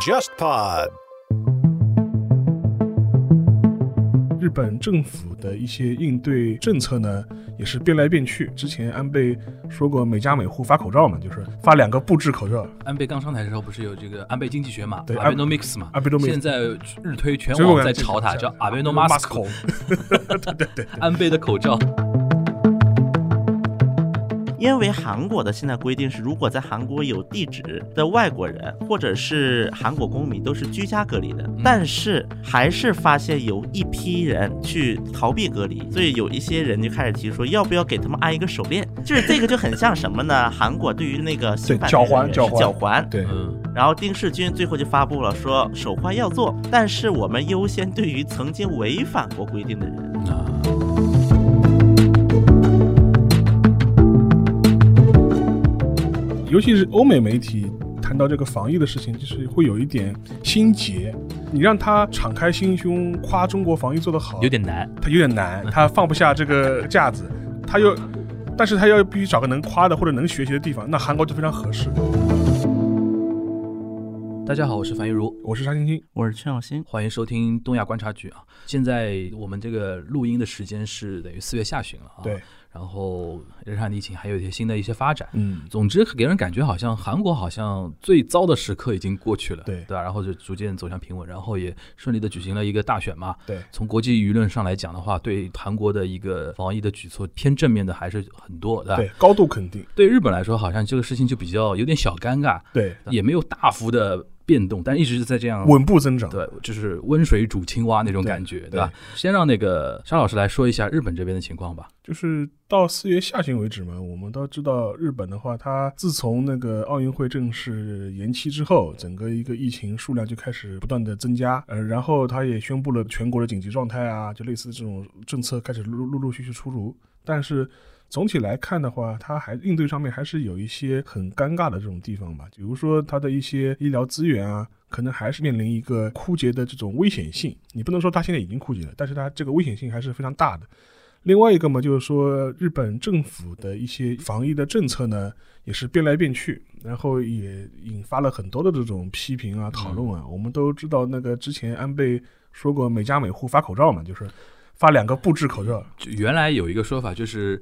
JustPod。日本政府的一些应对政策呢，也是变来变去。之前安倍说过每家每户发口罩嘛，就是发两个布制口罩。安倍刚上台的时候，不是有这个安倍经济学嘛对，Abenomics 嘛 Abenomics 现在日推全网在炒它，叫 Abenomask，对对对，安倍的口罩。因为韩国的现在规定是，如果在韩国有地址的外国人或者是韩国公民都是居家隔离的，但是还是发现有一批人去逃避隔离，所以有一些人就开始提出说，要不要给他们安一个手链？就是这个就很像什么呢？韩国对于那个新犯对脚环脚环脚环，对嗯，然后丁世军最后就发布了说手环要做，但是我们优先对于曾经违反过规定的人。尤其是欧美媒体谈到这个防疫的事情，就是会有一点心结。你让他敞开心胸夸中国防疫做得好，有点难。他有点难，他放不下这个架子，他又，但是他要必须找个能夸的或者能学习的地方，那韩国就非常合适。大家好，我是樊玉茹，我是沙青青，我是陈小新，欢迎收听东亚观察局啊。现在我们这个录音的时间是等于四月下旬了啊。对。然后日韩疫情还有一些新的一些发展。嗯，总之给人感觉好像韩国好像最糟的时刻已经过去了，对对吧？然后就逐渐走向平稳，然后也顺利的举行了一个大选嘛。对，从国际舆论上来讲的话，对韩国的一个防疫的举措偏正面的还是很多，对吧？对，高度肯定，对日本来说，好像这个事情就比较有点小尴尬，对，也没有大幅的变动，但一直是在这样。稳步增长。对，就是温水煮青蛙那种感觉，对吧？先让那个沙老师来说一下日本这边的情况吧。就是到四月下旬为止嘛，我们都知道日本的话，它自从那个奥运会正式延期之后，整个一个疫情数量就开始不断的增加，呃，然后它也宣布了全国的紧急状态啊，就类似这种政策开始陆陆陆续续出炉，但是。总体来看的话，它还应对上面还是有一些很尴尬的这种地方吧，比如说它的一些医疗资源啊，可能还是面临一个枯竭的这种危险性。你不能说它现在已经枯竭了，但是它这个危险性还是非常大的。另外一个嘛，就是说日本政府的一些防疫的政策呢，也是变来变去，然后也引发了很多的这种批评啊、讨论啊。我们都知道，那个之前安倍说过每家每户发口罩嘛，就是发两个布制口罩。就原来有一个说法就是。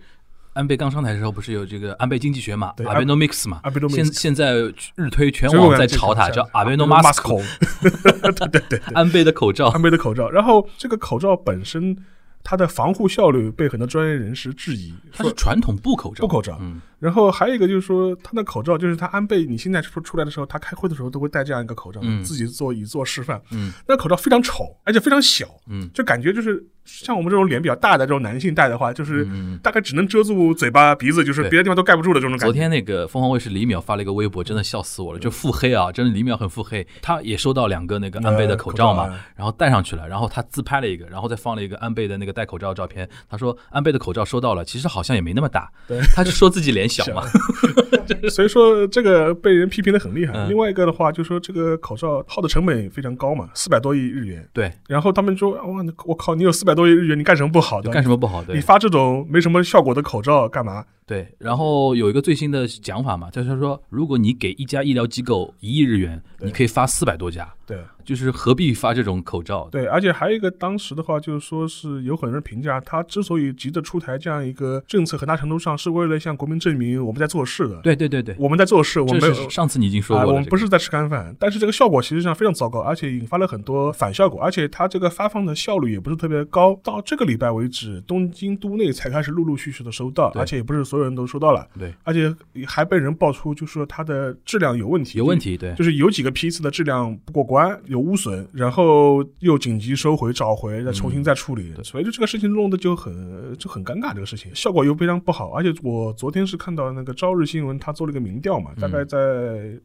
安倍刚上台的时候，不是有这个安倍经济学嘛对，Abenomics 嘛，Abenomics。现现在日推全网在炒它，叫 Abenomask，对对对，安倍的口罩。安倍的口罩。然后这个口罩本身，它的防护效率被很多专业人士质疑，它是传统布口罩，布口罩。嗯，然后还有一个就是说，他那口罩就是他安倍，你现在出出来的时候，他开会的时候都会戴这样一个口罩，嗯。自己做以做示范。嗯，那口罩非常丑，而且非常小，嗯。就感觉就是像我们这种脸比较大的这种男性戴的话，就是嗯大概只能遮住嘴巴、鼻子，就是别的地方都盖不住的这种感觉。昨天那个凤凰卫视李淼发了一个微博，真的笑死我了，就腹黑啊，真的李淼很腹黑。他也收到两个那个安倍的口罩嘛，然后戴上去了，然后他自拍了一个，然后再放了一个安倍的那个戴口罩的照片。他说安倍的口罩收到了，其实好像也没那么大，对他就说自己脸小嘛。所以说这个被人批评的很厉害。嗯另外一个的话，就说这个口罩耗的成本非常高嘛，四百多亿日元。对，然后他们说，哇，我靠，你有四百多亿日元，你干什么不好的？干什么不好？对你，发这种没什么效果的口罩干嘛？对，然后有一个最新的讲法嘛，就是说，如果你给一家医疗机构一亿日元，你可以发四百多家，对就是何必发这种口罩？对，而且还有一个，当时的话就是说是有很多人评价，他之所以急着出台这样一个政策，很大程度上是为了向国民证明我们在做事的。，对对对对，我们在做事，我们没有上次你已经说啊，过了，我们不是在吃干饭，但是这个效果其实上非常糟糕，而且引发了很多反效果，而且它这个发放的效率也不是特别高。到这个礼拜为止，东京都内才开始陆陆续续的收到，而且也不是所有人都收到了，对。而且还被人爆出，就说它的质量有问题，有问题，对。就是有几个批次的质量不过关，有污损，然后又紧急收回、找回，再重新再处理，对。所以就这个事情弄得就很就很尴尬，这个事情。效果又非常不好。而且我昨天是看到那个朝日新闻，他做了一个民调嘛，大概在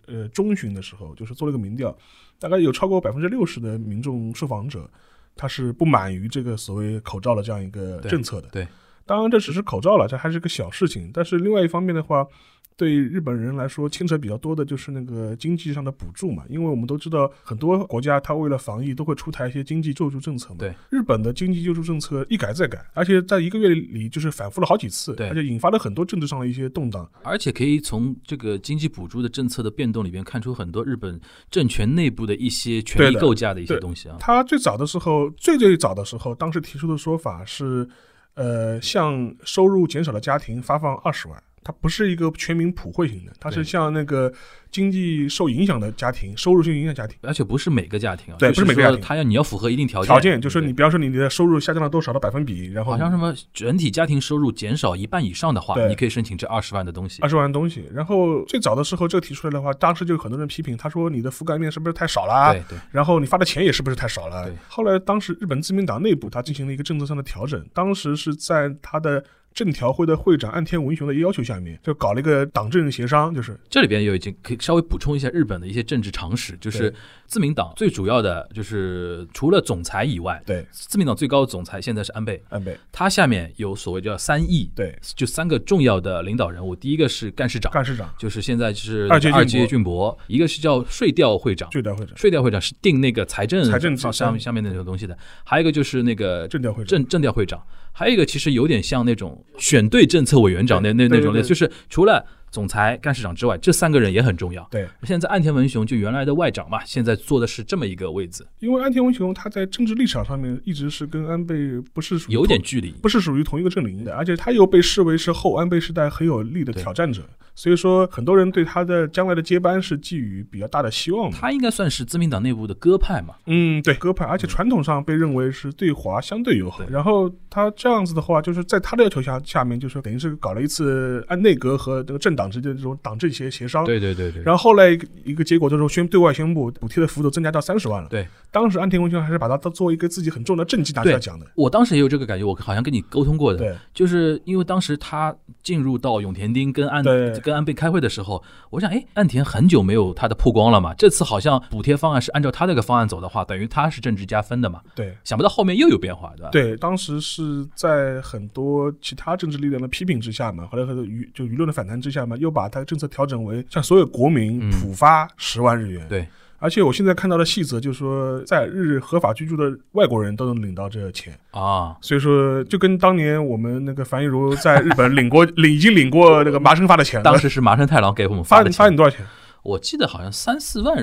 呃中旬的时候，就是做了一个民调，大概有超过百分之六十的民众受访者，他是不满于这个所谓口罩的这样一个政策的。对当然这只是口罩了，这还是个小事情。但是另外一方面的话，对日本人来说，牵扯比较多的就是那个经济上的补助嘛，因为我们都知道很多国家它为了防疫都会出台一些经济救助政策嘛。对，日本的经济救助政策一改再改，而且在一个月里就是反复了好几次，对而且引发了很多政治上的一些动荡。而且可以从这个经济补助的政策的变动里边看出很多日本政权内部的一些权力构架的一些东西啊。他最早的时候，最最早的时候，当时提出的说法是，呃，向收入减少的家庭发放二十万。它不是一个全民普惠型的，它是像那个经济受影响的家庭、收入受影响家庭。而且不是每个家庭啊，对不是每个家庭说他要你要符合一定条件，条件就是你，比方说你的收入下降了多少的百分比，然后好像什么整体家庭收入减少一半以上的话，你可以申请这二十万的东西二。十万东西。然后最早的时候这个提出来的话，当时就有很多人批评，他说你的覆盖面是不是太少啦？对对，然后你发的钱也是不是太少了对？后来当时日本自民党内部他进行了一个政策上的调整，当时是在他的政调会的会长岸田文雄的要求下面，就搞了一个党政协商，就是这里边有已经可以稍微补充一下日本的一些政治常识，就是自民党最主要的就是除了总裁以外，对。自民党最高总裁现在是安倍，安倍，他下面有所谓叫三役，对。就三个重要的领导人物，第一个是干事长，干事长、就是现在是二阶俊博。二阶俊博，一个是叫税调会长。税调会长、税调会长是定那个财政财政上下面那种东西的，还有一个就是那个政调会长。政政调会长，还有一个其实有点像那种选对政策委员长那那那种类，就是除了总裁、干事长之外，这三个人也很重要。对，现在岸田文雄就原来的外长嘛，现在坐的是这么一个位置，因为岸田文雄他在政治立场上面一直是跟安倍不是属于有点距离。不是属于同一个阵营的，而且他又被视为是后安倍时代很有力的挑战者，所以说很多人对他的将来的接班是寄予比较大的希望的。他应该算是自民党内部的鸽派嘛，嗯，对，鸽派，而且传统上被认为是对华相对友好。对然后他这样子的话，就是在他的要求下下面，就是等于是搞了一次按内阁和这个政党之间的这种党政协协商。对对对对。然后后来一个一个结果就是宣对外宣布补贴的幅度增加到三十万了。对，当时安田文雄还是把它当做一个自己很重要的政绩拿出来讲的。我当时也有这个感觉，我好像跟你沟通过的，对，就是因为当时他进入到永田町跟安跟安倍开会的时候，我想，哎，岸田很久没有他的曝光了嘛，这次好像补贴方案是按照他那个方案走的话，等于他是政治加分的嘛，对。想不到后面又有变化，对吧？对，当时是在很多其他政治力量的批评之下嘛，后来和舆就舆论的反弹之下嘛，又把它政策调整为向所有国民嗯普发十万日元。对，而且我现在看到的细则就是说，在日合法居住的外国人都能领到这钱，啊，所以说就跟当年我们那个樊一茹在日本领过 领已经领过那个麻生发的钱了，当时是麻生太郎给我们发发的钱，发你多少钱？我记得好像三四万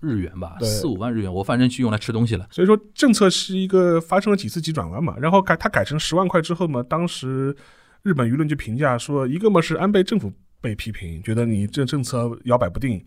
日元吧，四五万日元，我反正去用来吃东西了。所以说政策是一个发生了几次急转弯嘛，然后改它改成十万块之后嘛，当时日本舆论就评价说，一个嘛是安倍政府被批评，觉得你这政策摇摆不定。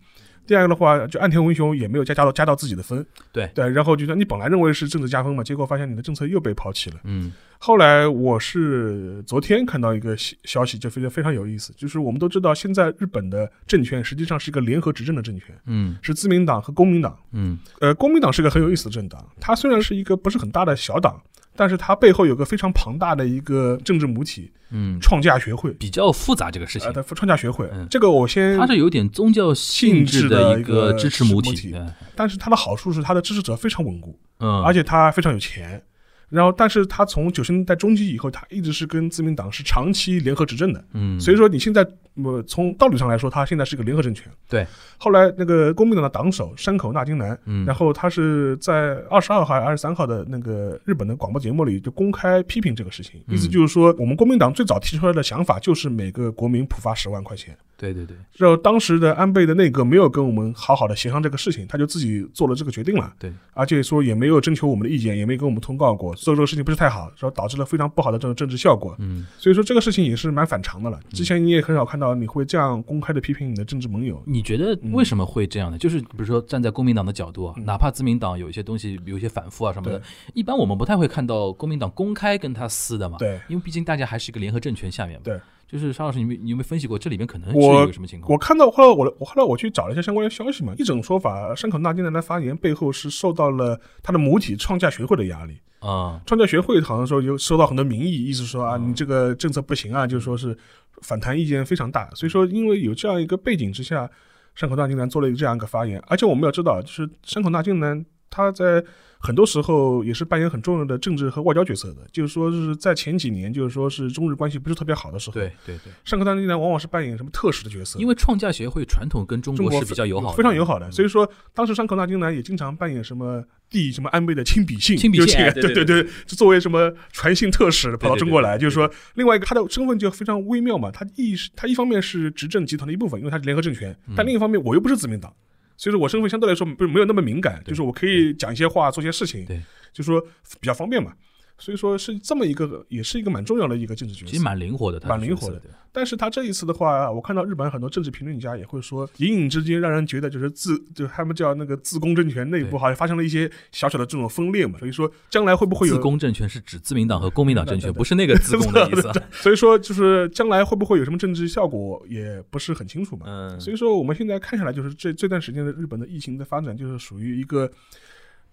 第二个的话，就岸田文雄也没有加加到加到自己的分，对对，然后就说你本来认为是政治加分嘛，结果发现你的政策又被抛弃了。嗯后来我是昨天看到一个消消息，就非常非常有意思，就是我们都知道，现在日本的政权实际上是一个联合执政的政权，嗯是自民党和公民党。嗯呃，公民党是个很有意思的政党，它虽然是一个不是很大的小党，但是它背后有个非常庞大的一个政治母体嗯——，创价学会。比较复杂这个事情。呃，，它创价学会，嗯。这个我先它是有点宗教性质的一个支持母体，但是它的好处是它的支持者非常稳固，嗯，而且它非常有钱。然后，但是它从九十年代中期以后，它一直是跟自民党是长期联合执政的。嗯，所以说，你现在呃从道理上来说，他现在是个联合政权。对。后来那个公民党的党首山口纳金男，嗯，然后他是在二十二号还是二十三号的那个日本的广播节目里就公开批评这个事情，嗯意思就是说，我们国民党最早提出来的想法就是每个国民普发十万块钱。对对对然后当时的安倍的内阁没有跟我们好好的协商这个事情，他就自己做了这个决定了，对，而且说也没有征求我们的意见，也没跟我们通告过，所以这个事情不是太好，说导致了非常不好的这种政治效果。嗯，所以说这个事情也是蛮反常的了。之前你也很少看到你会这样公开的批评你的政治盟友。你觉得为什么会这样呢？就是比如说站在公民党的角度啊，嗯哪怕自民党有一些东西有一些反复啊什么的，一般我们不太会看到公民党公开跟他撕的嘛，对，因为毕竟大家还是一个联合政权下面嘛，对。就是沙老师，你们你有没有分析过这里面可能是我有什么情况？我看到后来我我后来我去找了一下相关的消息嘛，一种说法，山口纳金南的发言背后是受到了他的母体创价学会的压力。啊，创价学会好像说有收到很多民意，意思说啊，嗯你这个政策不行啊，就是说是反弹意见非常大。所以说，因为有这样一个背景之下，山口大金南做了一个这样一个发言，而且我们要知道，就是山口大金南他在很多时候也是扮演很重要的政治和外交角色的。就是说是在前几年，就是说是中日关系不是特别好的时候，对对对，上课当机呢往往是扮演什么特使的角色，因为创价协会传统跟中中国是比较友好的，非常友好的。嗯所以说，当时山口大金呢也经常扮演什么递什么安倍的亲笔信，亲笔信对对对对，就作为什么传信特使跑到中国来，就是说另外一个他的身份就非常微妙嘛，他一是他一方面是执政集团的一部分，因为他是联合政权，但另一方面我又不是自民党。所以说我身份相对来说不是没有那么敏感，就是我可以讲一些话，做些事情，对，就说比较方便嘛。所以说是这么一个，也是一个蛮重要的一个政治角色。其实蛮灵活的，蛮灵活的。但是他这一次的话，我看到日本很多政治评论家也会说，隐隐之间让人觉得就是自就他们叫那个自公政权内部好像发生了一些小小的这种分裂嘛。所以说将来会不会有自公政权是指自民党和公民党政权，不是那个自公的意思啊。所以说就是将来会不会有什么政治效果也不是很清楚嘛。嗯，所以说我们现在看下来，就是这这段时间的日本的疫情的发展，就是属于一个。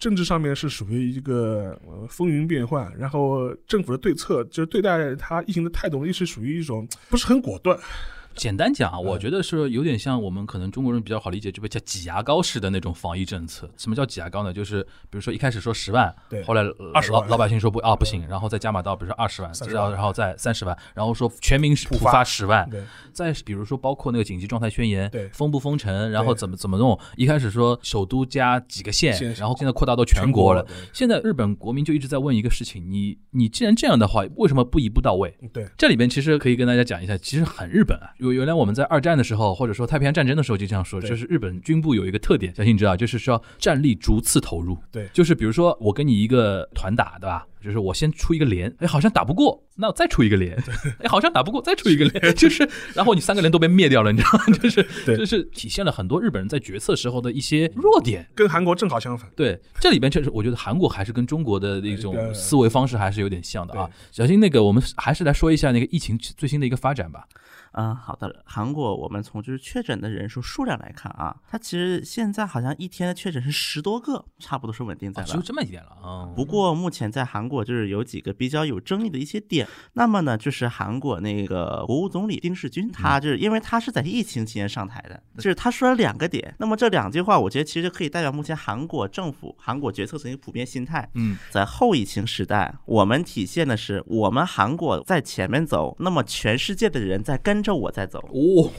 政治上面是属于一个风云变幻，然后政府的对策就是对待他疫情的态度，一直属于一种不是很果断，简单讲啊，嗯我觉得是有点像我们可能中国人比较好理解，就被叫挤牙膏式的那种防疫政策。什么叫挤牙膏呢？就是比如说一开始说十万对，后来呃20万老 老百姓说不啊不行，然后再加码到比如说二十万，30万然后然后再三十万，然后说全民普普发发十万，对再比如说包括那个紧急状态宣言对，封不封城，然后怎么怎么弄？一开始说首都加几个县县，然后现在扩大到全国了。现在日本国民就一直在问一个事情：你你既然这样的话，为什么不一步到位？对这里边其实可以跟大家讲一下，其实很日本啊。有原来我们在二战的时候，或者说太平洋战争的时候就这样说，就是日本军部有一个特点，相信你知道，就是需要战力逐次投入。对就是比如说我跟你一个团打，对吧？就是我先出一个连，哎，好像打不过，那我再出一个连，哎，好像打不过，再出一个连，就是，然后你三个连都被灭掉了，你知道吗？就是，就是体现了很多日本人在决策时候的一些弱点。跟韩国正好相反。对，这里边确实，我觉得韩国还是跟中国的那种呃思维方式还是有点像的啊。小新，那个我们还是来说一下那个疫情最新的一个发展吧。嗯，好的。韩国我们从就是确诊的人数数量来看啊，它其实现在好像一天的确诊是十多个，差不多是稳定在啊，了。只有这么一点了啊。不过目前在韩国就是有几个比较有争议的一些点。那么呢，就是韩国那个国务总理丁世军，他就是因为他是在疫情期间上台的，就是他说了两个点。那么这两句话，我觉得其实可以代表目前韩国政府、韩国决策层一个普遍心态。嗯，在后疫情时代，我们体现的是我们韩国在前面走，那么全世界的人在跟着我在走。哦，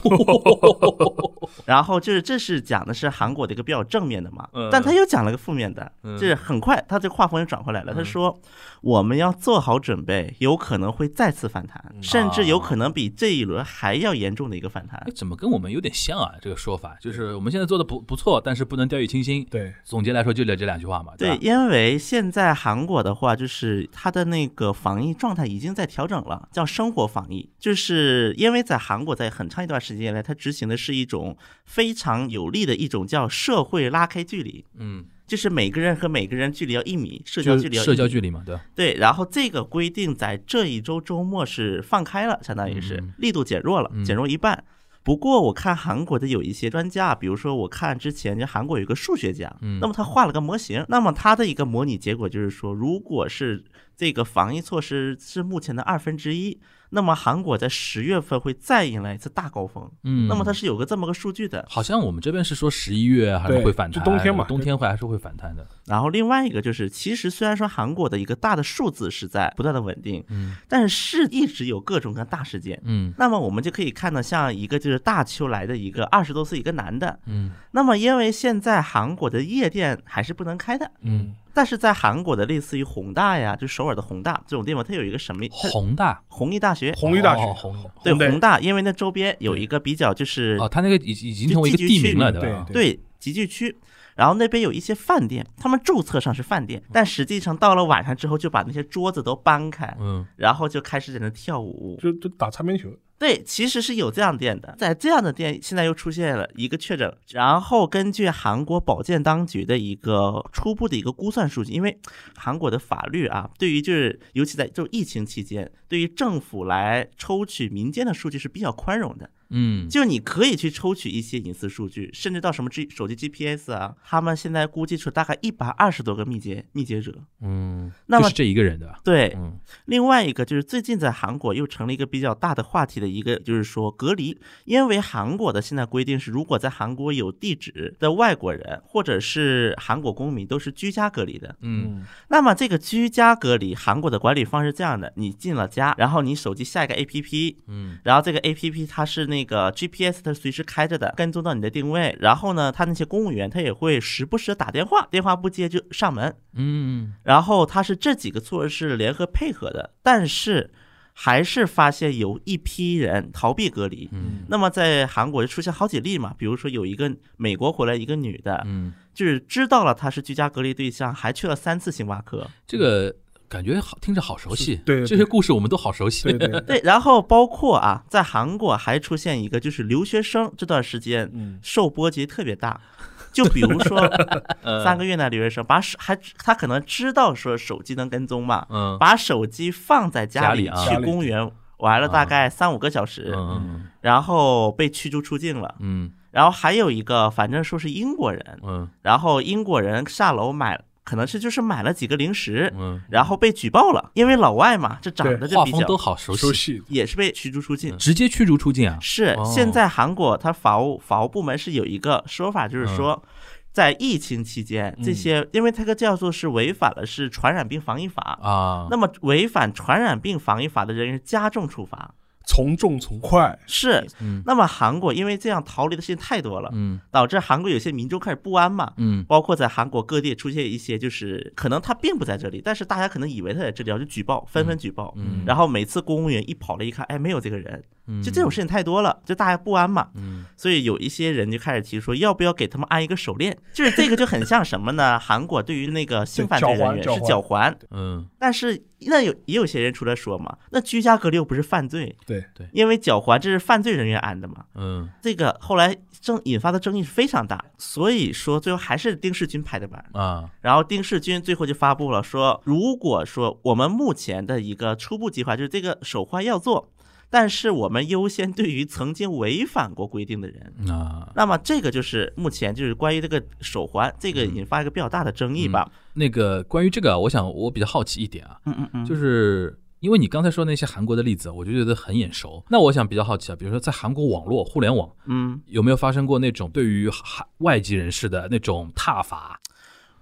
然后就是这是讲的是韩国的一个比较正面的嘛嗯，但他又讲了个负面的，嗯就是很快他这个画风又转回来了。他说我们要做好准备，有可能会再次反弹，甚至有可能比这一轮还要严重的一个反弹哎，。怎么跟我们有点像啊？这个说法就是我们现在做的不不错，但是不能掉以轻心。对，总结来说就这这两句话嘛，对，因为现在韩国的话，就是他的那个防疫状态已经在调整了，叫生活防疫。就是因为在韩国，在很长一段时间以来，它执行的是一种非常有力的一种叫社会拉开距离，嗯，就是每个人和每个人距离要一米，社交距离要社交距离嘛，对吧？对，然后这个规定在这一周周末是放开了，相当于是嗯力度减弱了嗯，减弱一半。不过我看韩国的有一些专家，比如说我看之前就韩国有一个数学家，嗯那么他画了个模型，那么他的一个模拟结果就是说，如果是这个防疫措施是目前的二分之一，那么韩国在十月份会再迎来一次大高峰。嗯，那么它是有个这么个数据的。好像我们这边是说十一月还是会反弹，就冬天嘛冬天会还是会反弹的。然后另外一个就是，其实虽然说韩国的一个大的数字是在不断的稳定，嗯但是一直有各种各样大事件。嗯那么我们就可以看到，像一个就是大邱来的一个二十多岁一个男的，嗯那么因为现在韩国的夜店还是不能开的，嗯，但是在韩国的类似于宏大呀，就首尔的宏大这种地方，它有一个什么？它宏大弘毅大学，弘毅大学哦对宏大，因为那周边有一个比较就是哦，它那个已已经成为一个地名了，对吧？对对集聚区。然后那边有一些饭店，他们注册上是饭店，但实际上到了晚上之后就把那些桌子都搬开，嗯然后就开始在那跳舞。就就打擦边球，对，其实是有这样店的，在这样的店现在又出现了一个确诊，然后根据韩国保健当局的一个初步的一个估算数据，因为韩国的法律啊，对于就是尤其在就疫情期间，对于政府来抽取民间的数据是比较宽容的，嗯，就你可以去抽取一些隐私数据，甚至到什么 G 手机 GPS 啊，他们现在估计出大概一百二十多个密接密接者。嗯，那么就是这一个人的？对，嗯另外一个就是最近在韩国又成了一个比较大的话题的一一个就是说隔离，因为韩国的现在规定是，如果在韩国有地址的外国人或者是韩国公民都是居家隔离的。嗯那么这个居家隔离，韩国的管理方式是这样的：你进了家，然后你手机下一个 APP，嗯然后这个 A P P 它是那个 G P S 它随时开着的，跟踪到你的定位。然后呢，他那些公务员他也会时不时的打电话，电话不接就上门。嗯然后它是这几个措施联合配合的，但是还是发现有一批人逃避隔离。嗯那么在韩国就出现好几例嘛，比如说有一个美国回来一个女的，嗯，就是知道了她是居家隔离对象，还去了三次星巴克。这个感觉好，听着好熟悉。对对对这些故事我们都好熟悉。对对，对，然后包括啊，在韩国还出现一个，就是留学生这段时间嗯受波及特别大。就比如说呃 三个月的留学生，把手还他可能知道说手机能跟踪嘛，嗯。把手机放在家里家里啊去公园玩了大概三五个小时，嗯。然后被驱逐出境了。嗯。然后还有一个，反正说是英国人，嗯。然后英国人下楼买，可能是就是买了几个零食，嗯。然后被举报了，因为老外嘛，这长得嗯，就比较画风都好熟熟悉，悉，也是被驱逐出境。直接驱逐出境啊。是哦，现在韩国它法务法务部门是有一个说法，就是嗯。说，在疫情期间，这些因为这个叫做是违反了是传染病防疫法，啊，那么违反传染病防疫法的人员加重处罚。从重从快，是。嗯，那么韩国因为这样逃离的事情太多了，嗯。导致韩国有些民众开始不安嘛。嗯。包括在韩国各地出现一些，就是可能他并不在这里，但是大家可能以为他在这里，然后就举报，纷纷举报。嗯，然后每次公务员一跑了，一看，哎，没有这个人，嗯就这种事情太多了，就大家不安嘛。嗯所以有一些人就开始提出，要不要给他们安一个手链？就是这个就很像什么呢？韩国对于那个性犯罪人员 是对脚环，嗯但是那有也有些人出来说嘛，那居家隔离又不是犯罪，对对因为脚环这是犯罪人员安的嘛。嗯这个后来争引发的争议是非常大，所以说最后还是丁世军拍的板。啊然后丁世军最后就发布了说，如果说我们目前的一个初步计划就是这个手环要做，但是我们优先对于曾经违反过规定的人。啊，那么这个就是目前就是关于这个手环，这个引发一个比较大的争议吧。那个关于这个啊，我想我比较好奇一点啊，嗯嗯嗯，就是因为你刚才说那些韩国的例子，我就觉得很眼熟。那我想比较好奇啊，比如说在韩国网络互联网嗯。有没有发生过那种对于韩外籍人士的那种挞伐？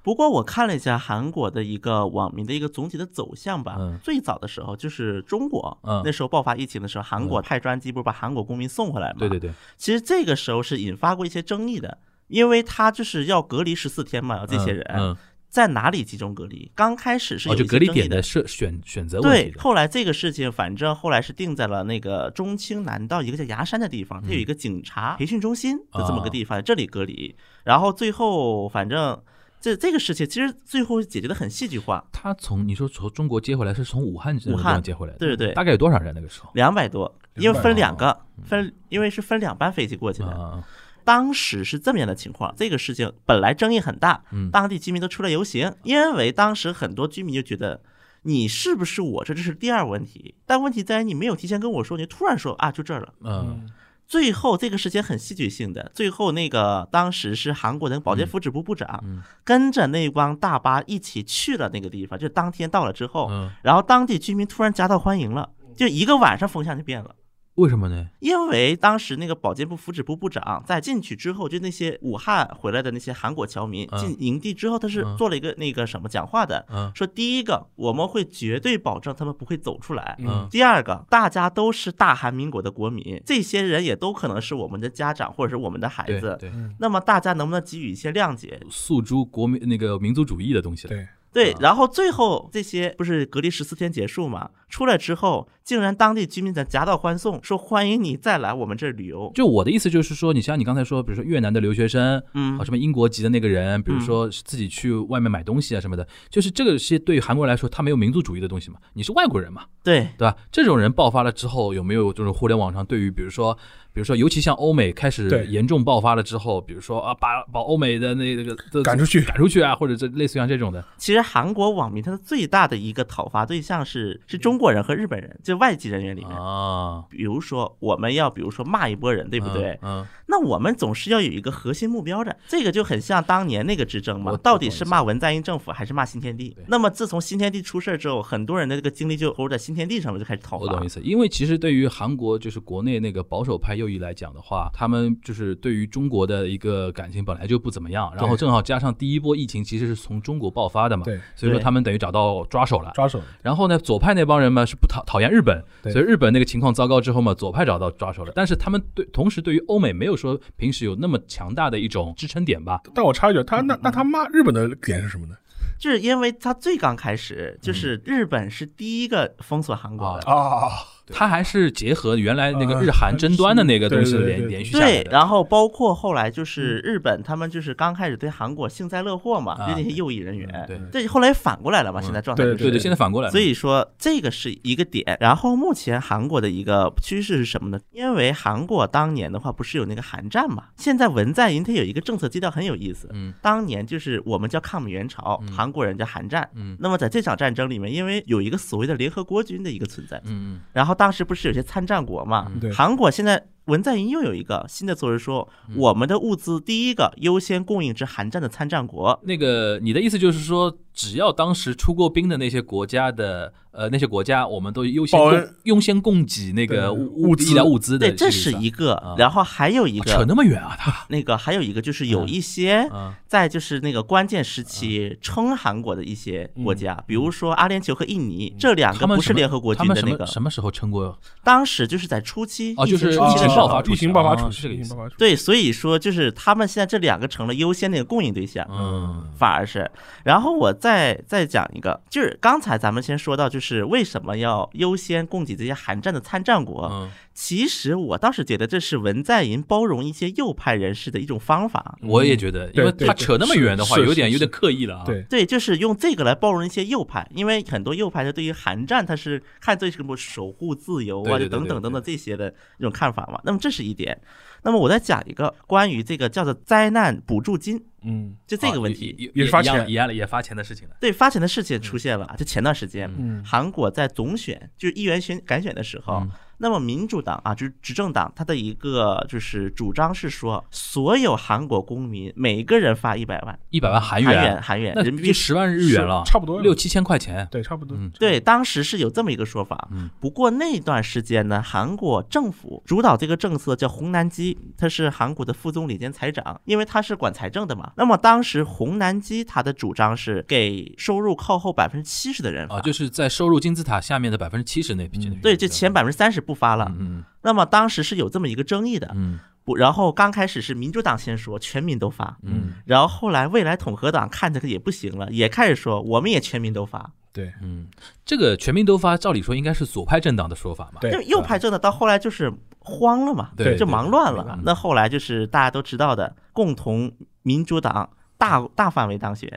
不过我看了一下韩国的一个网民的一个总体的走向吧，嗯最早的时候就是中国，嗯那时候爆发疫情的时候，韩国派专机不是把韩国公民送回来吗？对对对，其实这个时候是引发过一些争议的，因为他就是要隔离十四天嘛，这些人、嗯，在哪里集中隔离？刚开始是哦，有一些就隔离点的设选选择问题对，后来这个事情，反正后来是定在了那个中青南道一个叫牙山的地方，它有嗯一个警察培训中心的这么个啊地方，这里隔离。然后最后，反正这这个事情其实最后解决的很戏剧化，他从你说从中国接回来是从武汉武汉接回来的，对对对大概有多少人那个时候？两百多，因为分两个嗯分，因为是分两班飞机过去的。啊，当时是这么样的情况，这个事情本来争议很大，嗯当地居民都出来游行，因为当时很多居民就觉得。你是不是我这？这是第二问题，但问题在于你没有提前跟我说，你突然说啊，就这儿了。嗯最后这个事情很戏剧性的，最后那个当时是韩国的保健福祉部部长，嗯。跟着那帮大巴一起去了那个地方，就当天到了之后，嗯，然后当地居民突然夹道欢迎了，就一个晚上风向就变了。为什么呢？因为当时那个保健部福祉部部长在进去之后，就那些武汉回来的那些韩国侨民嗯进营地之后，他是嗯做了一个那个什么讲话的，嗯说第一个我们会绝对保证他们不会走出来，嗯第二个，大家都是大韩民国的国民，这些人也都可能是我们的家长或者是我们的孩子。那么大家能不能给予一些谅解？诉诸国民那个民族主义的东西了。对，然后最后这些不是隔离十四天结束嘛？出来之后，竟然当地居民在夹道欢送，说欢迎你再来我们这儿旅游。就我的意思就是说，你像你刚才说，比如说越南的留学生，嗯啊，什么英国籍的那个人，比如说是自己去外面买东西啊什么的，就是这个是对于韩国人来说，他没有民族主义的东西嘛，你是外国人嘛，对，对吧？这种人爆发了之后，有没有就是互联网上对于比如说，比如说，尤其像欧美开始严重爆发了之后，比如说啊，把把欧美的那个赶出去赶出去啊，或者这类似于像这种的，其实韩国网民他的最大的一个讨伐对象是是中国人和日本人，就外籍人员里面，啊，比如说我们要比如说骂一波人，对不对？嗯，那我们总是要有一个核心目标的，这个就很像当年那个执政嘛我，到底是骂文在寅政府还是骂新天地？那么自从新天地出事儿之后，很多人的这个精力就投入在新天地上了，就开始讨伐。我懂意。思，因为其实对于韩国就是国内那个保守派右翼来讲的话，他们就是对于中国的一个感情本来就不怎么样，然后正好加上第一波疫情其实是从中国爆发的嘛，对，所以说他们等于找到抓手了。抓手，然后呢，左派那帮人嘛是不讨讨厌日本，所以日本那个情况糟糕之后嘛，左派找到抓手了。但是他们对同时对于欧美没有说平时有那么强大的一种支撑点吧？但我插一句，他那那他骂日本的点是什么呢？就是因为他最刚开始，就是日本是第一个封锁韩国的，啊，他还是结合原来那个啊日韩争端的那个东西连对对对连续下来对，然后包括后来就是日本，他们就是刚开始对韩国幸灾乐祸嘛，啊就那些右翼人员，对。对，后来反过来了嘛，现在状态对对对，现在反过来了，所以说这个是一个点，然后目前韩国的一个趋势是什么呢？因为韩国当年的话不是有那个韩战嘛，现在文在寅他有一个政策基调很有意思，嗯。当年就是我们叫抗美援朝，嗯。韩国人叫韩战。嗯。那么在这场战争里面，因为有一个所谓的联合国军的一个存在，嗯。然后当时不是有些参战国嘛，对韩国现在文在寅又有一个新的措施说，嗯我们的物资第一个优先供应至韩战的参战国。那个你的意思就是说，只要当时出过兵的那些国家的呃那些国家，我们都优先供优先供给那个物物资。医疗物资的对，这是一个啊，然后还有一个扯。那么远啊，他。那个还有一个就是有嗯一些啊在就是那个关键时期称韩国的一些国家，比如说阿联酋和印尼这两个不是联合国军的那个，什么时候称过？当时就是在初期哦就是疫情初期。的时候爆发初期疫情爆发初期，对，所以说就是他们现在这两个成了优先那个供应对象。嗯。反而是，然后我再再讲一个，就是刚才咱们先说到，就是是为什么要优先供给这些韩战的参战国？嗯，其实我倒是觉得这是文在寅包容一些右派人士的一种方法。我也觉得，因为他扯那么远的话，是是有点有点刻意了啊。对，对，就是用这个来包容一些右派，因为很多右派他对于韩战他是看作什么守护自由啊，就等等等等这些的一种看法嘛。那么这是一点。那么我再讲一个关于这个叫做灾难补助金，嗯就这啊个问题。也发钱一样也发钱的事情了。对发钱的事情出现了，就前段时间，嗯韩国在总选就是议员选改选的时候，嗯那么民主党啊，就是执政党，它的一个就是主张是说，所有韩国公民每个人发一百万一百万韩韩元，韩元那人民币。就十万日元了，差不多六七千块钱。对，差不多，嗯对，当时是有这么一个说法。嗯不过那段时间呢，韩国政府主导这个政策叫洪南基，他是韩国的副总理兼财长，因为他是管财政的嘛。那么当时洪南基他的主张是给收入靠后百分之七十的人，啊，就是在收入金字塔下面的百分之七十那批。对，就前百分之三十不发了。嗯那么当时是有这么一个争议的，嗯不，然后刚开始是民主党先说全民都发，嗯然后后来未来统合党看这个也不行了，也开始说我们也全民都发。对嗯，这个全民都发，照理说应该是左派政党的说法嘛。对右派政党到后来就是慌了嘛，对就忙乱了。那后来就是大家都知道的，共同民主党大大范围当选，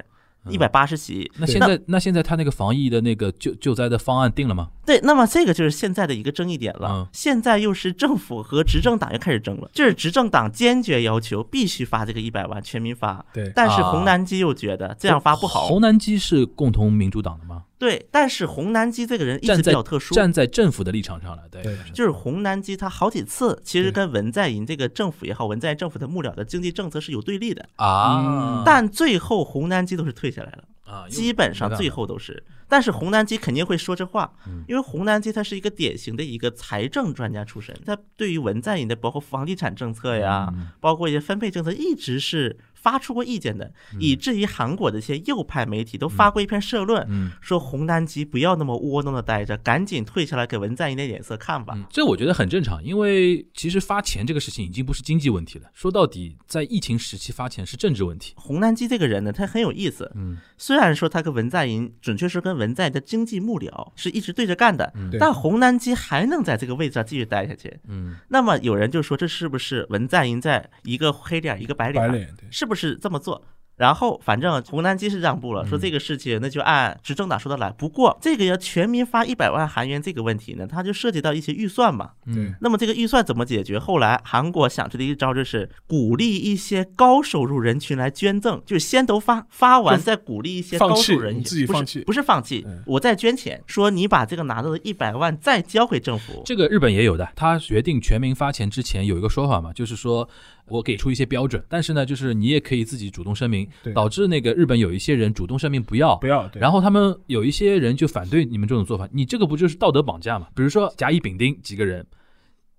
嗯一百八十席。那现在那现在他那个防疫的那个救救灾的方案定了吗？对，那么这个就是现在的一个争议点了。嗯现在又是政府和执政党又开始争了，就是执政党坚决要求必须发这个一百万，全民发。对但是啊洪南基又觉得这样发不好。红南基是共同民主党的吗？对，但是洪南基这个人一直比较特殊，站在政府的立场上了，对对就是洪南基他好几次其实跟文在寅这个政府也好，文在寅政府的幕僚的经济政策是有对立的，啊，但最后洪南基都是退下来了，啊，基本上最后都是。但是洪南基肯定会说这话，因为洪南基他是一个典型的一个财政专家出身，他对于文在寅的包括房地产政策呀，嗯包括一些分配政策，一直是发出过意见的，以至于韩国的一些右派媒体都发过一篇社论，嗯说洪南基不要那么窝囊的待着，赶紧退下来给文在寅点脸色看吧。嗯，这我觉得很正常，因为其实发钱这个事情已经不是经济问题了，说到底，在疫情时期发钱是政治问题。洪南基这个人呢，他很有意思。嗯，虽然说他跟文在寅，准确说跟文在寅的经济幕僚是一直对着干的，对但洪南基还能在这个位置上继续待下去。嗯，那么有人就说，这是不是文在寅在一个黑脸一个白脸？白脸对是不是这么做？然后反正湖南基是让步了，说这个事情那就按执政党说的来。不过这个要全民发一百万韩元这个问题呢，它就涉及到一些预算嘛。嗯，那么这个预算怎么解决？后来韩国想出的一招就是鼓励一些高收入人群来捐赠，就是先都发，发完再鼓励一些高收入人群自己放弃不是放弃嗯，我再捐钱，说你把这个拿到的一百万再交回政府。这个日本也有的，他决定全民发钱之前有一个说法嘛，就是说我给出一些标准，但是呢，就是你也可以自己主动声明，导致那个日本有一些人主动声明不要不。要，对然后他们有一些人就反对你们这种做法，你这个不就是道德绑架嘛？比如说甲乙丙丁几个人，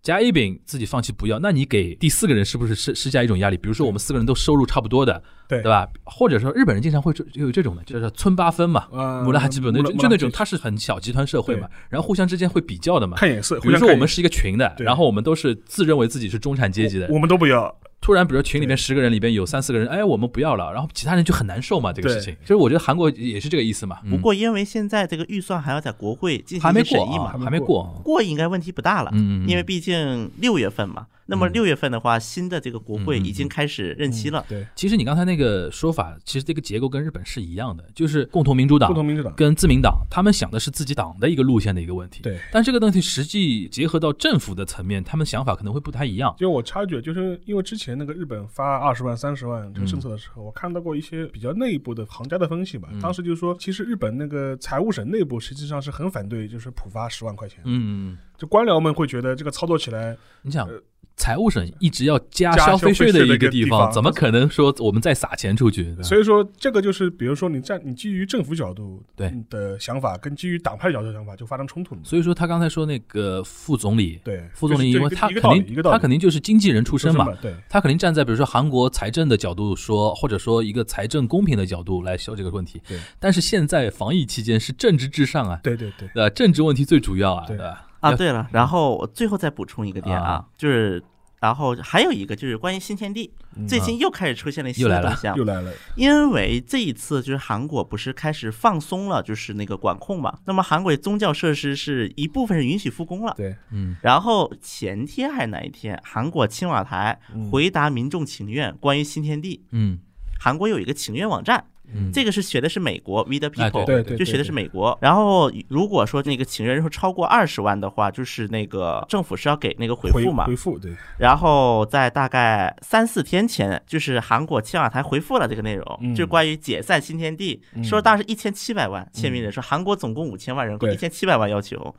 甲乙丙自己放弃不要，那你给第四个人是不是施施加一种压力？比如说我们四个人都收入差不多的，对。对吧？或者说日本人经常会就有这种的，就是村八分嘛，啊穆拉哈基本那穆拉就就那种，他是很小集团社会嘛，然后互相之间会比较的嘛。看眼色，比如说我们是是一个群的，对。然后我们都是自认为自己是中产阶级的。我，们都不要，突然比如群里面对十个人里边有三四个人，哎，我们不要了，然后其他人就很难受嘛，这个事情。其实我觉得韩国也是这个意思嘛。不过因为现在这个预算还要在国会进行审议嘛，还没过。过应该问题不大了。嗯因为毕竟六月份嘛，那么嗯六月份的话，新的这个国会已经开始任期了。对，其实你刚才那个说法，其实这个结构跟日本是一样的，就是共同民主党共同民主党，跟自民党，他们想的是自己党的一个路线的一个问题。对。但这个东西实际结合到政府的层面，他们想法可能会不太一样。就我插觉，就是因为之前那个日本发二十万、三十万这个政嗯策的时候，我看到过一些比较内部的行家的分析吧。嗯当时就是说，其实日本那个财务省内部实际上是很反对，就是普发十万块钱。嗯，就官僚们会觉得这个操作起来，你想呃。财务省一直要加加消费税的一个地方，怎么可能说我们再撒钱出去？所以说这个就是，比如说你站你基于政府角度对的想法，跟基于党派角度的想法就发生冲突了。所以说他刚才说那个副总理，对，副总理，因为他肯定他肯定就是经纪人出身嘛，对他肯定站在比如说韩国财政的角度说，或者说一个财政公平的角度来说这个问题。对，但是现在防疫期间是政治至上啊，对对对，对吧？政治问题最主要啊，对对吧？啊，对了，然后我最后再补充一个点啊啊，就是。然后还有一个就是关于新天地，最近又开始出现了新的动向又，来了，因为这一次就是韩国不是开始放松了，就是那个管控嘛。那么韩国宗教设施是一部分是允许复工了。对，嗯然后前天还是哪一天，韩国青瓦台嗯回答民众请愿，关于新天地，嗯韩国有一个请愿网站，嗯，这个是学的是美国 We the 哎 People，、对对就学的是美国。然后如果说那个请愿人数超过二十万的话，就是那个政府是要给那个回回复嘛回。复，对，然后在大概三四天前，就是韩国青瓦台回复了这个内容，嗯就是关于解散新天地，嗯说当时一千七百万签名人数，韩国总共五千万人口，一千七百万要求。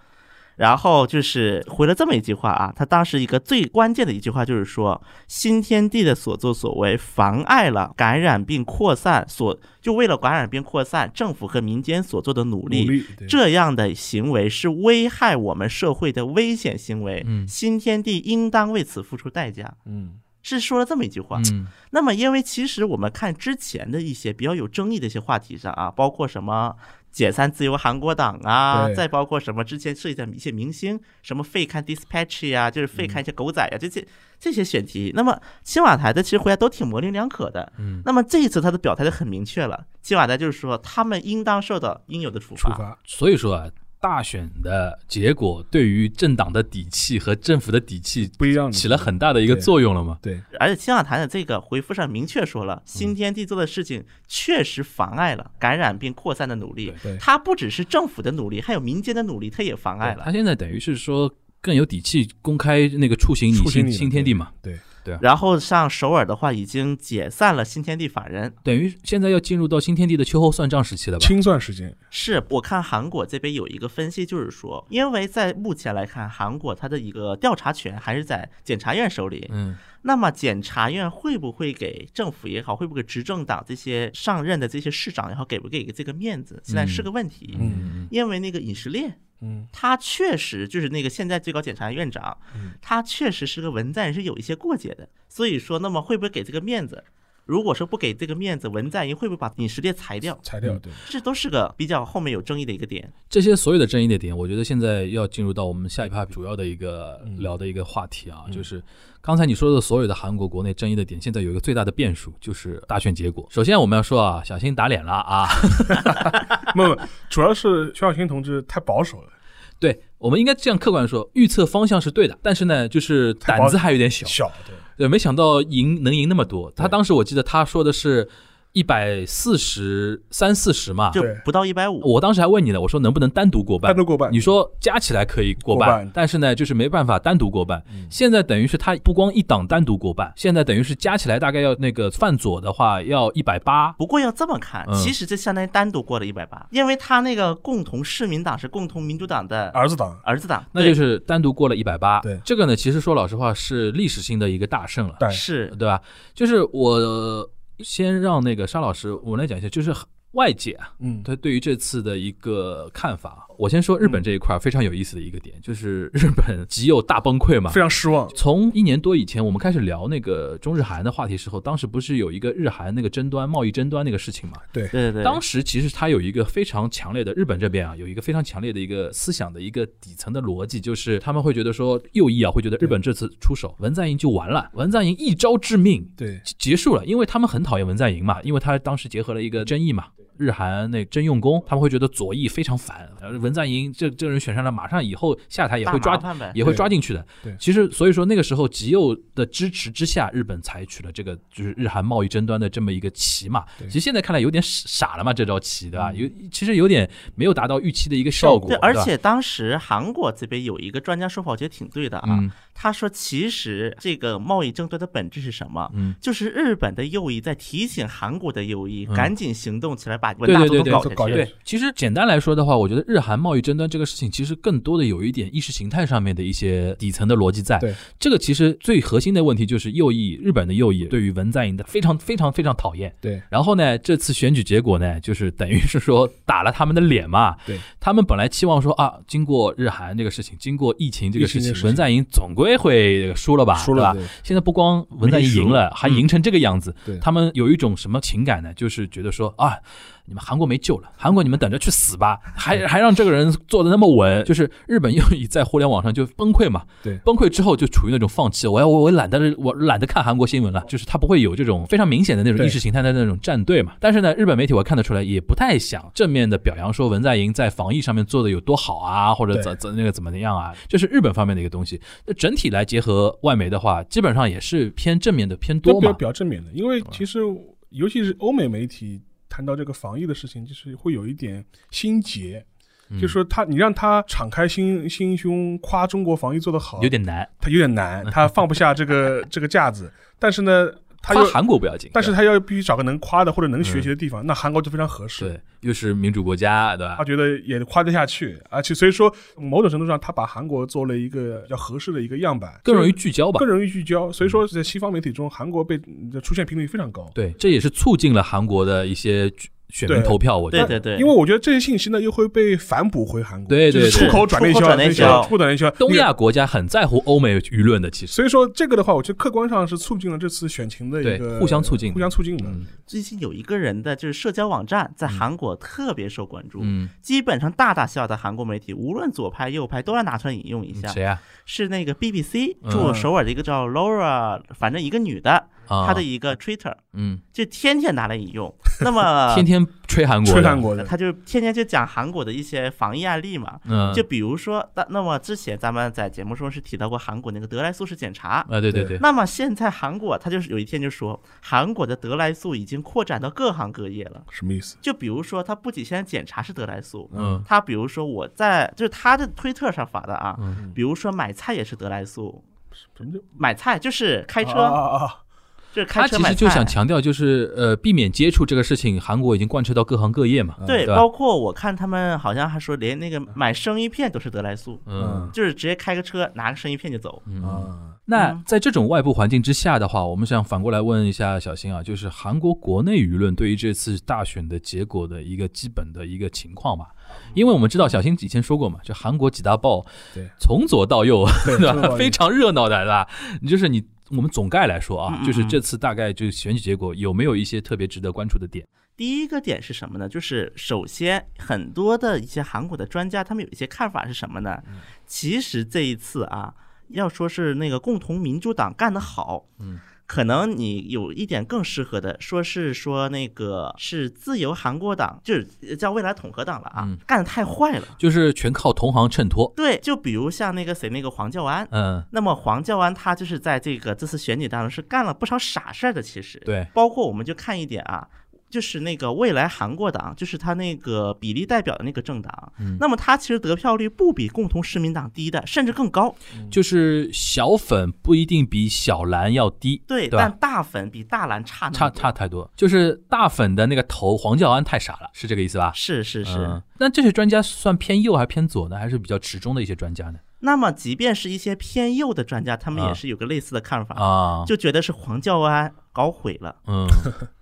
然后就是回了这么一句话啊，他当时一个最关键的一句话就是说，新天地的所作所为妨碍了感染病扩散所，就为了感染病扩散，政府和民间所做的努努力，这样的行为是危害我们社会的危险行为，嗯。新天地应当为此付出代价。嗯，是说了这么一句话。嗯那么，因为其实我们看之前的一些比较有争议的一些话题上啊，包括什么解散自由韩国党啊，再包括什么之前涉及的一些明星，什么废看 Dispatch 呀、就是废看一些狗仔呀、这些这些选题。那么青瓦台的其实回答都挺模棱两可的。嗯，那么这一次他的表态就很明确了，青瓦台就是说他们应当受到应有的处罚。处罚，所以说啊，大选的结果对于政党的底气和政府的底气不一样，起了很大的一个作用了嘛。对，而且青瓦台的这个回复上明确说了，新天地做的事情确实妨碍了感染并扩散的努力。对它不只是政府的努力，还有民间的努力，它也妨碍了。他。现在等于是说更有底气公开那个出行你新新天地嘛，对，然后像首尔的话，已经解散了新天地法人。等于现在要进入到新天地的秋后算账时期了吧？清算时间，是我看韩国这边有一个分析，就是说，因为在目前来看，韩国它的一个调查权还是在检察院手里。嗯那么检察院会不会给政府也好，会不会给执政党这些上任的这些市长也好，给不给这个面子，现在是个问题。嗯因为那个尹时烈，嗯，他确实就是那个现在最高检察院长嗯，他确实是个文在寅是有一些过节的，所以说，那么会不会给这个面子？如果说不给这个面子，文在寅会不会把尹时烈裁掉？裁掉，嗯对，这都是个比较后面有争议的一个点。这些所有的争议的点，我觉得现在要进入到我们下一趴主要的一个嗯聊的一个话题啊，嗯就是刚才你说的所有的韩国国内争议的点，现在有一个最大的变数，就是大选结果。首先我们要说啊，小心打脸了啊！不不，主要是徐小新同志太保守了，对，我们应该这样客观地说，预测方向是对的，但是呢，就是胆子还有点小。小，对，对，没想到赢能赢那么多。他当时我记得他说的是。一百四十三四十嘛。就不到一百五。我当时还问你呢，我说能不能单独过半？单独过半你说加起来可以过半，过半但是呢，就是没办法单独过半。现在等于是他不光一档单独过半，现在等于是加起来大概要那个泛左的话要一百八。不过要这么看，嗯其实这相当于单独过了一百八，因为他那个共同市民党是共同民主党的儿子党，儿子党，那就是单独过了一百八，对这个呢，其实说老实话是历史性的一个大胜了，对是对吧？就是我先让那个沙老师我来讲一下，就是外界啊，嗯，他对于这次的一个看法。我先说日本这一块儿非常有意思的一个点，就是日本极右大崩溃嘛非。常失望。从一年多以前，我们开始聊那个中日韩的话题时候，当时不是有一个日韩那个争端、贸易争端那个事情嘛？对，对对对，当时其实它有一个非常强烈的日本这边啊，有一个非常强烈的一个思想的一个底层的逻辑，就是他们会觉得说右翼啊会觉得日本这次出手，文在寅就完了，文在寅一招致命，对，结束了，因为他们很讨厌文在寅嘛，因为他当时结合了一个争议嘛。日韩那真用工，他们会觉得左翼非常烦，呃文在寅这这个人选上了，马上以后下台也会抓也会抓进去的。对其实所以说那个时候极右的支持之下，日本采取了这个就是日韩贸易争端的这么一个棋嘛。对其实现在看来有点傻了嘛，这招棋对吧？有其实有点没有达到预期的一个效果。对，而且当时韩国这边有一个专家说法，我觉得挺对的啊。嗯他说，其实这个贸易争端的本质是什么？嗯，就是日本的右翼在提醒韩国的右翼，嗯赶紧行动起来，把文对对对对大总统搞都搞下去。对，其实简单来说的话，我觉得日韩贸易争端这个事情，其实更多的有一点意识形态上面的一些底层的逻辑在。对，这个其实最核心的问题就是右翼，日本的右翼对于文在寅的非常非常非常讨厌。对，然后呢，这次选举结果呢，就是等于是说打了他们的脸嘛。对，他们本来期望说啊，经过日韩这个事情，经过疫情这个事情，疫情这个事情文在寅总归会输了吧？输了吧？现在不光文在寅赢了，还赢成这个样子，对他们有一种什么情感呢？就是觉得说啊，你们韩国没救了，韩国你们等着去死吧，还还让这个人做的那么稳，就是日本又一在互联网上就崩溃嘛，对崩溃之后就处于那种放弃，我要我我懒得我懒得看韩国新闻了，就是他不会有这种非常明显的那种意识形态的那种站队嘛。但是呢，日本媒体我看得出来也不太想正面的表扬说文在寅在防疫上面做的有多好啊，或者怎怎那个怎么样啊，这是日本方面的一个东西。那整体来结合外媒的话，基本上也是偏正面的偏多嘛。比较正面的，因为其实尤其是欧美媒体谈到这个防疫的事情，就是会有一点心结，就是说他你让他敞开心心胸夸中国防疫做得好，有点难，他有点难，他放不下这个 这个架子，但是呢，他夸韩国不要紧，但是他要必须找个能夸的或者能学习的地方，那韩国就非常合适。对，又是民主国家，对吧他？觉得也夸得下去，而且所以说某种程度上，他把韩国做了一个比较合适的一个样板，更容易聚焦吧更。容易聚焦。所以说，在西方媒体中，韩国被嗯出现频率非常高。对，这也是促进了韩国的一些选民投票。我觉得，对对对，因为我觉得这些信息呢，又会被反哺回韩国，对对就是出口转内销，出口转内销出口转内销。东亚国家很在乎欧美舆论的，其实。所以说这个的话，我觉得客观上是促进了这次选情的一对个互相促进互相促进的。嗯最近有一个人的就是社交网站在韩国特别受关注，嗯，基本上大大小小的韩国媒体，无论左派右派，都要拿出来引用一下。谁啊？是那个 BBC 嗯驻首尔的一个叫 Laura，反正一个女的，啊，她的一个 Twitter 嗯，就天天拿来引用。那么天天吹韩国的，吹韩国的，他就天天就讲韩国的一些防疫案例嘛。嗯，就比如说，那那么之前咱们在节目中是提到过韩国那个德莱素式检查，啊，对对对，那么现在韩国他就是有一天就说，韩国的德莱素已经扩展到各行各业了。什么意思？就比如说，他不仅现在检查是德莱素，嗯。他比如说我在就是他的推特上发的啊，嗯。比如说买菜也是德莱素，什么叫买菜就是开车，啊啊啊！就是开他其实就。想强调，就是呃，避免接触这个事情，韩国已经贯彻到各行各业嘛。对，对包括我看他们好像还说，连那个买生鱼片都是德莱素，嗯就是直接开个车拿个生鱼片就走。嗯。那在这种外部环境之下的话，我们想反过来问一下小新啊，就是韩国国内舆论对于这次大选的结果的一个基本的一个情况吧。因为我们知道小新以前说过嘛，就韩国几大报对，从左到右，对 吧？非常热闹的，对吧？你就是你，我们总概来说啊，就是这次大概就选举结果有没有一些特别值得关注的点？第一个点是什么呢？就是首先很多的一些韩国的专家，他们有一些看法是什么呢？其实这一次啊，要说是那个共同民主党干得好，嗯，可能你有一点更适合的，说是说那个是自由韩国党，就是叫未来统合党了啊，嗯干的太坏了。就是全靠同行衬托。对，就比如像那个谁，那个黄教安。嗯，那么黄教安他就是在这个这次选举当中是干了不少傻事儿的，其实对，包括我们就看一点啊，就是那个未来韩国党，就是他那个比例代表的那个政党，嗯那么他其实得票率不比共同市民党低的，甚至更高。就是小粉不一定比小蓝要低，对，但大粉比大蓝差差差太多。就是大粉的那个头黄教安太傻了，是这个意思吧？是是是。嗯那这些专家算偏右还是偏左呢？还是比较持中的一些专家呢？那么，即便是一些偏右的专家，他们啊也是有个类似的看法，啊，就觉得是黄教安搞毁了。嗯，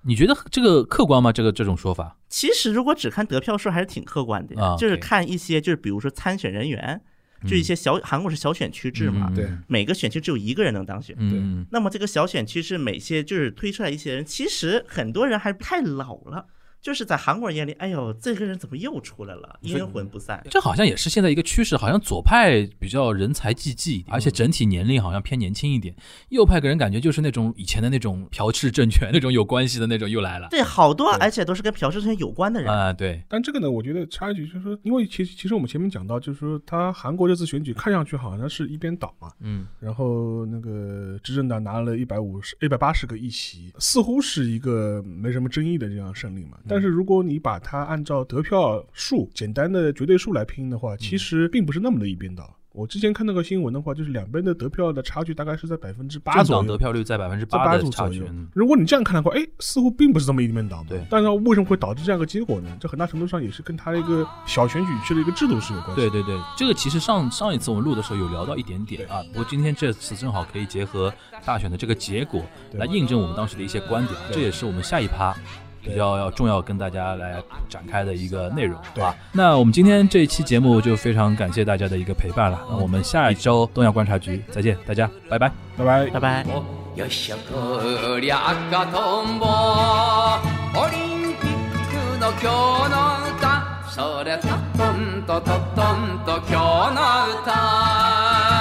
你觉得这个客观吗？这个这种说法？其实，如果只看得票数，还是挺客观的。啊就是看一些，就是比如说参选人员，就一些小韩国是小选区制嘛，嗯对每个选区只有一个人能当选。对，那么这个小选区是每些就是推出来一些人，其实很多人还太老了，就是在韩国人眼里，哎呦，这个人怎么又出来了，阴魂不散。这好像也是现在一个趋势，好像左派比较人才济济，而且整体年龄好像偏年轻一点，右派给人感觉就是那种以前的那种朴氏政权那种有关系的那种又来了。对，好多而且都是跟朴智权有关的人。啊，对，但这个呢，我觉得插一句，就是说，因为其实其实我们前面讲到，就是说，他韩国这次选举看上去好像是一边倒嘛，嗯然后那个执政党拿了一百五十、一百八十个议席，似乎是一个没什么争议的这样胜利嘛。但是如果你把它按照得票数简单的绝对数来拼的话，其实并不是那么的一边倒。我之前看到个新闻的话，就是两边的得票的差距大概是在百分之八左右得。票率在百分之八的差距，嗯。如果你这样看的话，哎，似乎并不是这么一面倒嘛。对但是为什么会导致这样一个结果呢？这很大程度上也是跟他的一个小选举区的一个制度是有关系。对对对，这个其实上上一次我们录的时候有聊到一点点啊，不过今天这次正好可以结合大选的这个结果来印证我们当时的一些观点，这也是我们下一趴。比较要重要跟大家来展开的一个内容，对啊。那我们今天这一期节目就非常感谢大家的一个陪伴了。那我们下一周东亚观察局再见，大家拜拜。拜拜。拜拜。 よっしゃこりゃ赤とんぼオリンピックの今日の歌それトトントトトンと今日の歌